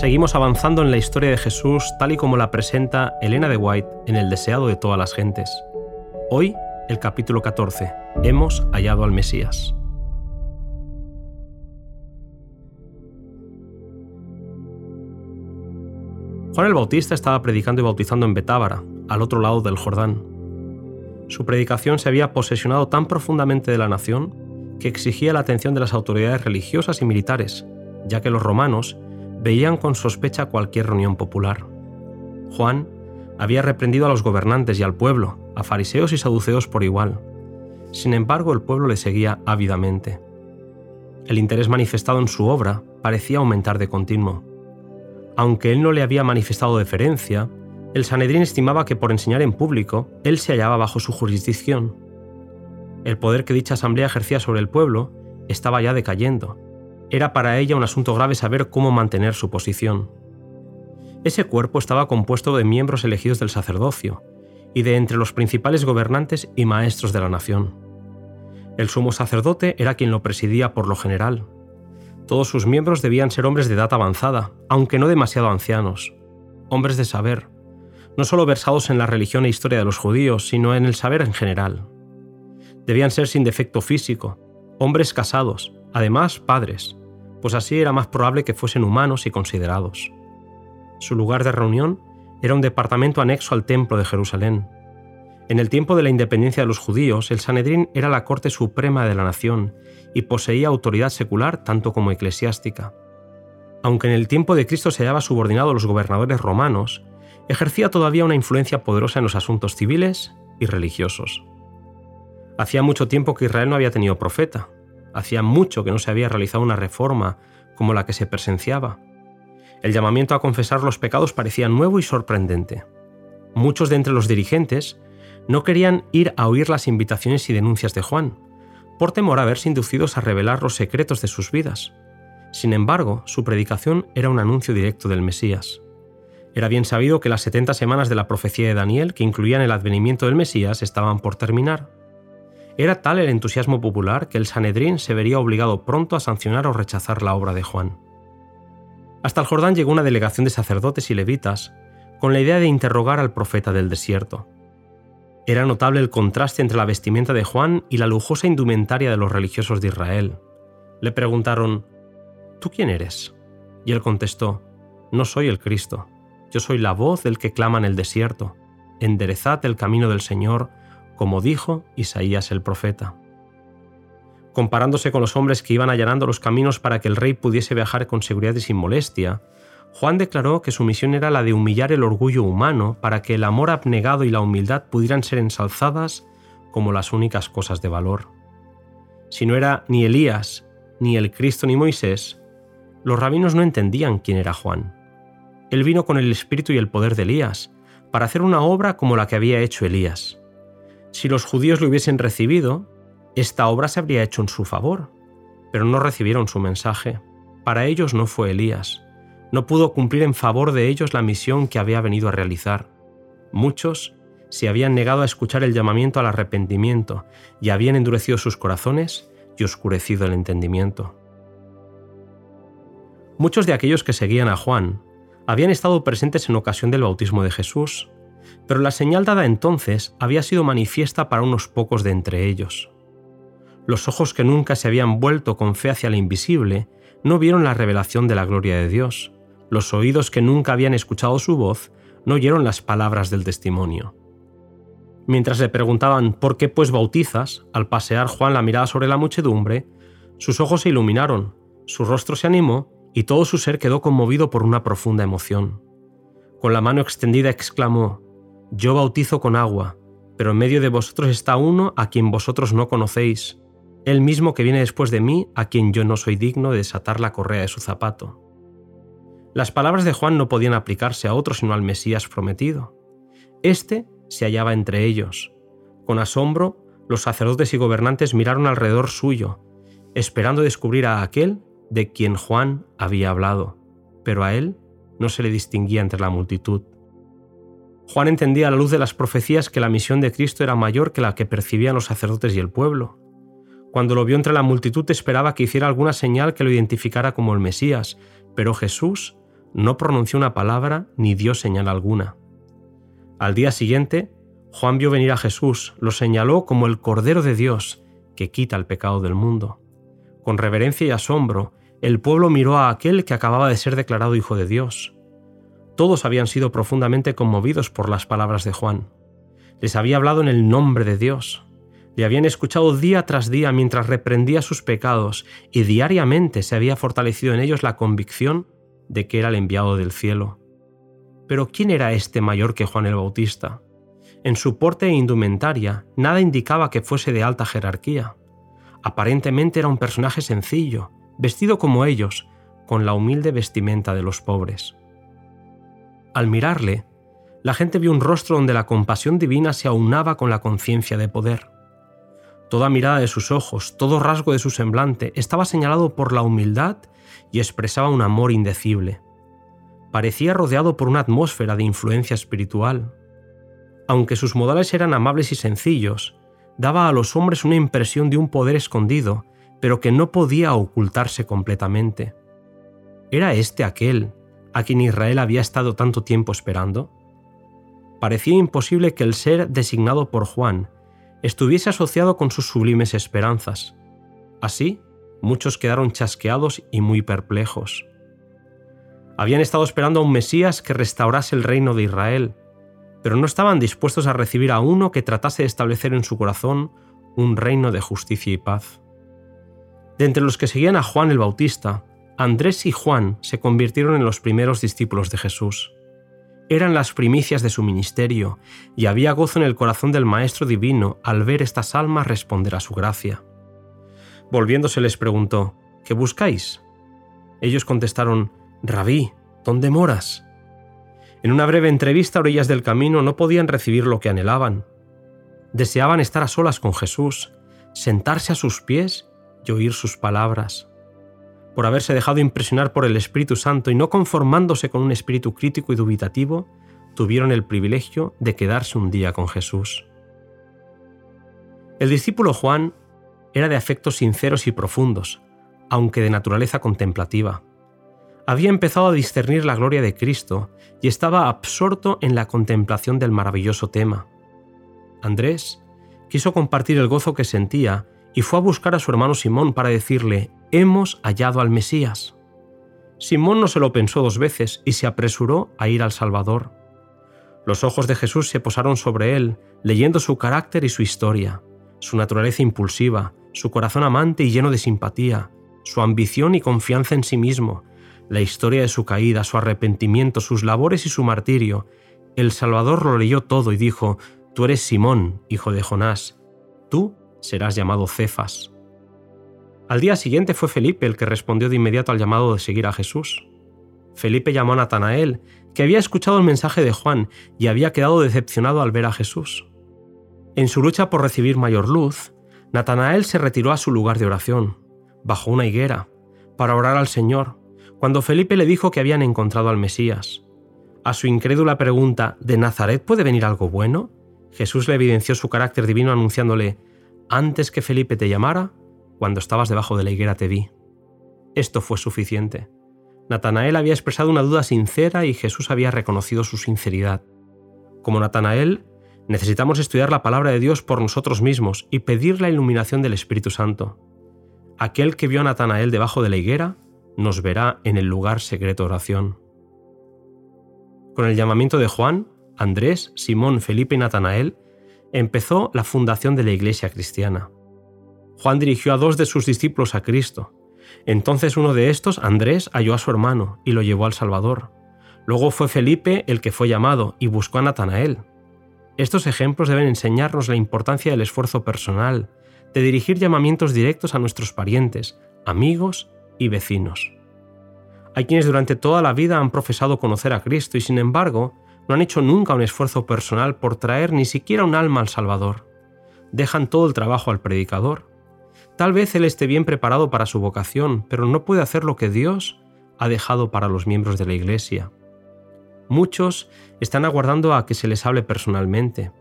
Seguimos avanzando en la historia de Jesús tal y como la presenta Elena de White en El deseado de todas las gentes. Hoy, el capítulo 14. Hemos hallado al Mesías. Juan el Bautista estaba predicando y bautizando en Betábara, al otro lado del Jordán. Su predicación se había posesionado tan profundamente de la nación que exigía la atención de las autoridades religiosas y militares, ya que los romanos veían con sospecha cualquier reunión popular. Juan había reprendido a los gobernantes y al pueblo, a fariseos y saduceos por igual. Sin embargo, el pueblo le seguía ávidamente. El interés manifestado en su obra parecía aumentar de continuo. Aunque él no le había manifestado deferencia, el Sanedrín estimaba que por enseñar en público, él se hallaba bajo su jurisdicción. El poder que dicha asamblea ejercía sobre el pueblo estaba ya decayendo. Era para ella un asunto grave saber cómo mantener su posición. Ese cuerpo estaba compuesto de miembros elegidos del sacerdocio y de entre los principales gobernantes y maestros de la nación. El sumo sacerdote era quien lo presidía por lo general. Todos sus miembros debían ser hombres de edad avanzada, aunque no demasiado ancianos, hombres de saber, no solo versados en la religión e historia de los judíos, sino en el saber en general. Debían ser sin defecto físico, hombres casados, además padres, pues así era más probable que fuesen humanos y considerados. Su lugar de reunión era un departamento anexo al Templo de Jerusalén. En el tiempo de la independencia de los judíos, el Sanedrín era la corte suprema de la nación y poseía autoridad secular tanto como eclesiástica. Aunque en el tiempo de Cristo se hallaba subordinado a los gobernadores romanos, ejercía todavía una influencia poderosa en los asuntos civiles y religiosos. Hacía mucho tiempo que Israel no había tenido profeta, hacía mucho que no se había realizado una reforma como la que se presenciaba. El llamamiento a confesar los pecados parecía nuevo y sorprendente. Muchos de entre los dirigentes no querían ir a oír las invitaciones y denuncias de Juan, por temor a verse inducidos a revelar los secretos de sus vidas. Sin embargo, su predicación era un anuncio directo del Mesías. Era bien sabido que las 70 semanas de la profecía de Daniel, que incluían el advenimiento del Mesías, estaban por terminar. Era tal el entusiasmo popular que el Sanedrín se vería obligado pronto a sancionar o rechazar la obra de Juan. Hasta el Jordán llegó una delegación de sacerdotes y levitas con la idea de interrogar al profeta del desierto. Era notable el contraste entre la vestimenta de Juan y la lujosa indumentaria de los religiosos de Israel. Le preguntaron, ¿Tú quién eres? Y él contestó, No soy el Cristo. Yo soy la voz del que clama en el desierto. Enderezad el camino del Señor, como dijo Isaías el profeta. Comparándose con los hombres que iban allanando los caminos para que el rey pudiese viajar con seguridad y sin molestia, Juan declaró que su misión era la de humillar el orgullo humano para que el amor abnegado y la humildad pudieran ser ensalzadas como las únicas cosas de valor. Si no era ni Elías, ni el Cristo, ni Moisés, los rabinos no entendían quién era Juan. Él vino con el espíritu y el poder de Elías, para hacer una obra como la que había hecho Elías. Si los judíos lo hubiesen recibido, esta obra se habría hecho en su favor, pero no recibieron su mensaje. Para ellos no fue Elías. No pudo cumplir en favor de ellos la misión que había venido a realizar. Muchos se habían negado a escuchar el llamamiento al arrepentimiento y habían endurecido sus corazones y oscurecido el entendimiento. Muchos de aquellos que seguían a Juan habían estado presentes en ocasión del bautismo de Jesús, pero la señal dada entonces había sido manifiesta para unos pocos de entre ellos. Los ojos que nunca se habían vuelto con fe hacia lo invisible no vieron la revelación de la gloria de Dios. Los oídos que nunca habían escuchado su voz no oyeron las palabras del testimonio. Mientras le preguntaban ¿por qué pues bautizas? al pasear Juan la mirada sobre la muchedumbre, sus ojos se iluminaron, su rostro se animó y todo su ser quedó conmovido por una profunda emoción. Con la mano extendida exclamó, Yo bautizo con agua, pero en medio de vosotros está uno a quien vosotros no conocéis, el mismo que viene después de mí, a quien yo no soy digno de desatar la correa de su zapato. Las palabras de Juan no podían aplicarse a otro sino al Mesías prometido. Este se hallaba entre ellos. Con asombro, los sacerdotes y gobernantes miraron alrededor suyo, esperando descubrir a aquel de quien Juan había hablado, pero a él no se le distinguía entre la multitud. Juan entendía a la luz de las profecías que la misión de Cristo era mayor que la que percibían los sacerdotes y el pueblo. Cuando lo vio entre la multitud esperaba que hiciera alguna señal que lo identificara como el Mesías, pero Jesús no pronunció una palabra ni dio señal alguna. Al día siguiente, Juan vio venir a Jesús, lo señaló como el Cordero de Dios que quita el pecado del mundo. Con reverencia y asombro, el pueblo miró a aquel que acababa de ser declarado Hijo de Dios. Todos habían sido profundamente conmovidos por las palabras de Juan. Les había hablado en el nombre de Dios. Le habían escuchado día tras día mientras reprendía sus pecados y diariamente se había fortalecido en ellos la convicción de que era el enviado del cielo. Pero ¿quién era este mayor que Juan el Bautista? En su porte e indumentaria nada indicaba que fuese de alta jerarquía. Aparentemente era un personaje sencillo, vestido como ellos, con la humilde vestimenta de los pobres. Al mirarle, la gente vio un rostro donde la compasión divina se aunaba con la conciencia de poder. Toda mirada de sus ojos, todo rasgo de su semblante estaba señalado por la humildad y expresaba un amor indecible. Parecía rodeado por una atmósfera de influencia espiritual. Aunque sus modales eran amables y sencillos, daba a los hombres una impresión de un poder escondido, pero que no podía ocultarse completamente. ¿Era este aquel a quien Israel había estado tanto tiempo esperando? Parecía imposible que el ser designado por Juan estuviese asociado con sus sublimes esperanzas. Así, muchos quedaron chasqueados y muy perplejos. Habían estado esperando a un Mesías que restaurase el reino de Israel, pero no estaban dispuestos a recibir a uno que tratase de establecer en su corazón un reino de justicia y paz. De entre los que seguían a Juan el Bautista, Andrés y Juan se convirtieron en los primeros discípulos de Jesús. Eran las primicias de su ministerio, y había gozo en el corazón del Maestro Divino al ver estas almas responder a su gracia. Volviéndose les preguntó, ¿qué buscáis? Ellos contestaron, Rabí, ¿dónde moras? En una breve entrevista a orillas del camino no podían recibir lo que anhelaban. Deseaban estar a solas con Jesús, sentarse a sus pies y oír sus palabras. Por haberse dejado impresionar por el Espíritu Santo y no conformándose con un espíritu crítico y dubitativo, tuvieron el privilegio de quedarse un día con Jesús. El discípulo Juan era de afectos sinceros y profundos, aunque de naturaleza contemplativa. Había empezado a discernir la gloria de Cristo y estaba absorto en la contemplación del maravilloso tema. Andrés quiso compartir el gozo que sentía y fue a buscar a su hermano Simón para decirle, hemos hallado al Mesías. Simón no se lo pensó dos veces y se apresuró a ir al Salvador. Los ojos de Jesús se posaron sobre él, leyendo su carácter y su historia, su naturaleza impulsiva, su corazón amante y lleno de simpatía, su ambición y confianza en sí mismo, la historia de su caída, su arrepentimiento, sus labores y su martirio. El Salvador lo leyó todo y dijo, Tú eres Simón, hijo de Jonás, tú serás llamado Cefas. Al día siguiente fue Felipe el que respondió de inmediato al llamado de seguir a Jesús. Felipe llamó a Natanael, que había escuchado el mensaje de Juan y había quedado decepcionado al ver a Jesús. En su lucha por recibir mayor luz, Natanael se retiró a su lugar de oración, bajo una higuera, para orar al Señor, cuando Felipe le dijo que habían encontrado al Mesías. A su incrédula pregunta, ¿de Nazaret puede venir algo bueno? Jesús le evidenció su carácter divino anunciándole, antes que Felipe te llamara, cuando estabas debajo de la higuera te vi. Esto fue suficiente. Natanael había expresado una duda sincera y Jesús había reconocido su sinceridad. Como Natanael, necesitamos estudiar la palabra de Dios por nosotros mismos y pedir la iluminación del Espíritu Santo. Aquel que vio a Natanael debajo de la higuera nos verá en el lugar secreto oración. Con el llamamiento de Juan, Andrés, Simón, Felipe y Natanael, empezó la fundación de la Iglesia cristiana. Juan dirigió a dos de sus discípulos a Cristo. Entonces uno de estos, Andrés, halló a su hermano y lo llevó al Salvador. Luego fue Felipe el que fue llamado y buscó a Natanael. Estos ejemplos deben enseñarnos la importancia del esfuerzo personal, de dirigir llamamientos directos a nuestros parientes, amigos y vecinos. Hay quienes durante toda la vida han profesado conocer a Cristo y sin embargo no han hecho nunca un esfuerzo personal por traer ni siquiera un alma al Salvador. Dejan todo el trabajo al predicador. Tal vez él esté bien preparado para su vocación, pero no puede hacer lo que Dios ha dejado para los miembros de la Iglesia. Muchos están aguardando a que se les hable personalmente.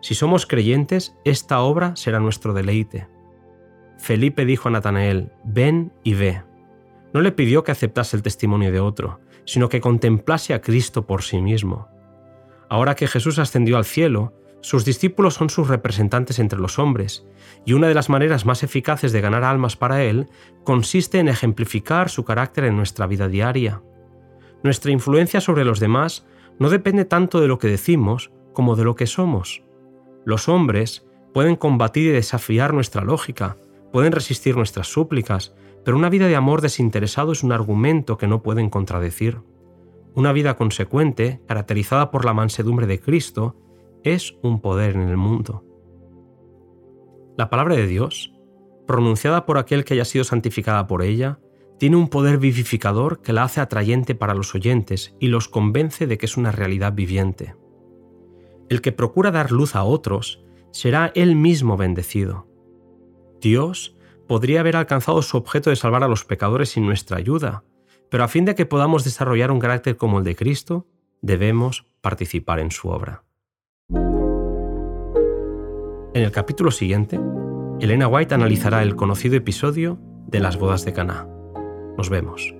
Si somos creyentes, esta obra será nuestro deleite. Felipe dijo a Natanael, ven y ve. no le pidió que aceptase el testimonio de otro, sino que contemplase a Cristo por sí mismo. Ahora que Jesús ascendió al cielo, sus discípulos son sus representantes entre los hombres, y una de las maneras más eficaces de ganar almas para Él consiste en ejemplificar su carácter en nuestra vida diaria. Nuestra influencia sobre los demás no depende tanto de lo que decimos como de lo que somos. Los hombres pueden combatir y desafiar nuestra lógica, pueden resistir nuestras súplicas, pero una vida de amor desinteresado es un argumento que no pueden contradecir. Una vida consecuente, caracterizada por la mansedumbre de Cristo, es un poder en el mundo. La palabra de Dios, pronunciada por aquel que haya sido santificada por ella, tiene un poder vivificador que la hace atrayente para los oyentes y los convence de que es una realidad viviente. El que procura dar luz a otros será él mismo bendecido. Dios podría haber alcanzado su objeto de salvar a los pecadores sin nuestra ayuda, pero a fin de que podamos desarrollar un carácter como el de Cristo, debemos participar en su obra. En el capítulo siguiente, Elena White analizará el conocido episodio de las bodas de Caná. Nos vemos.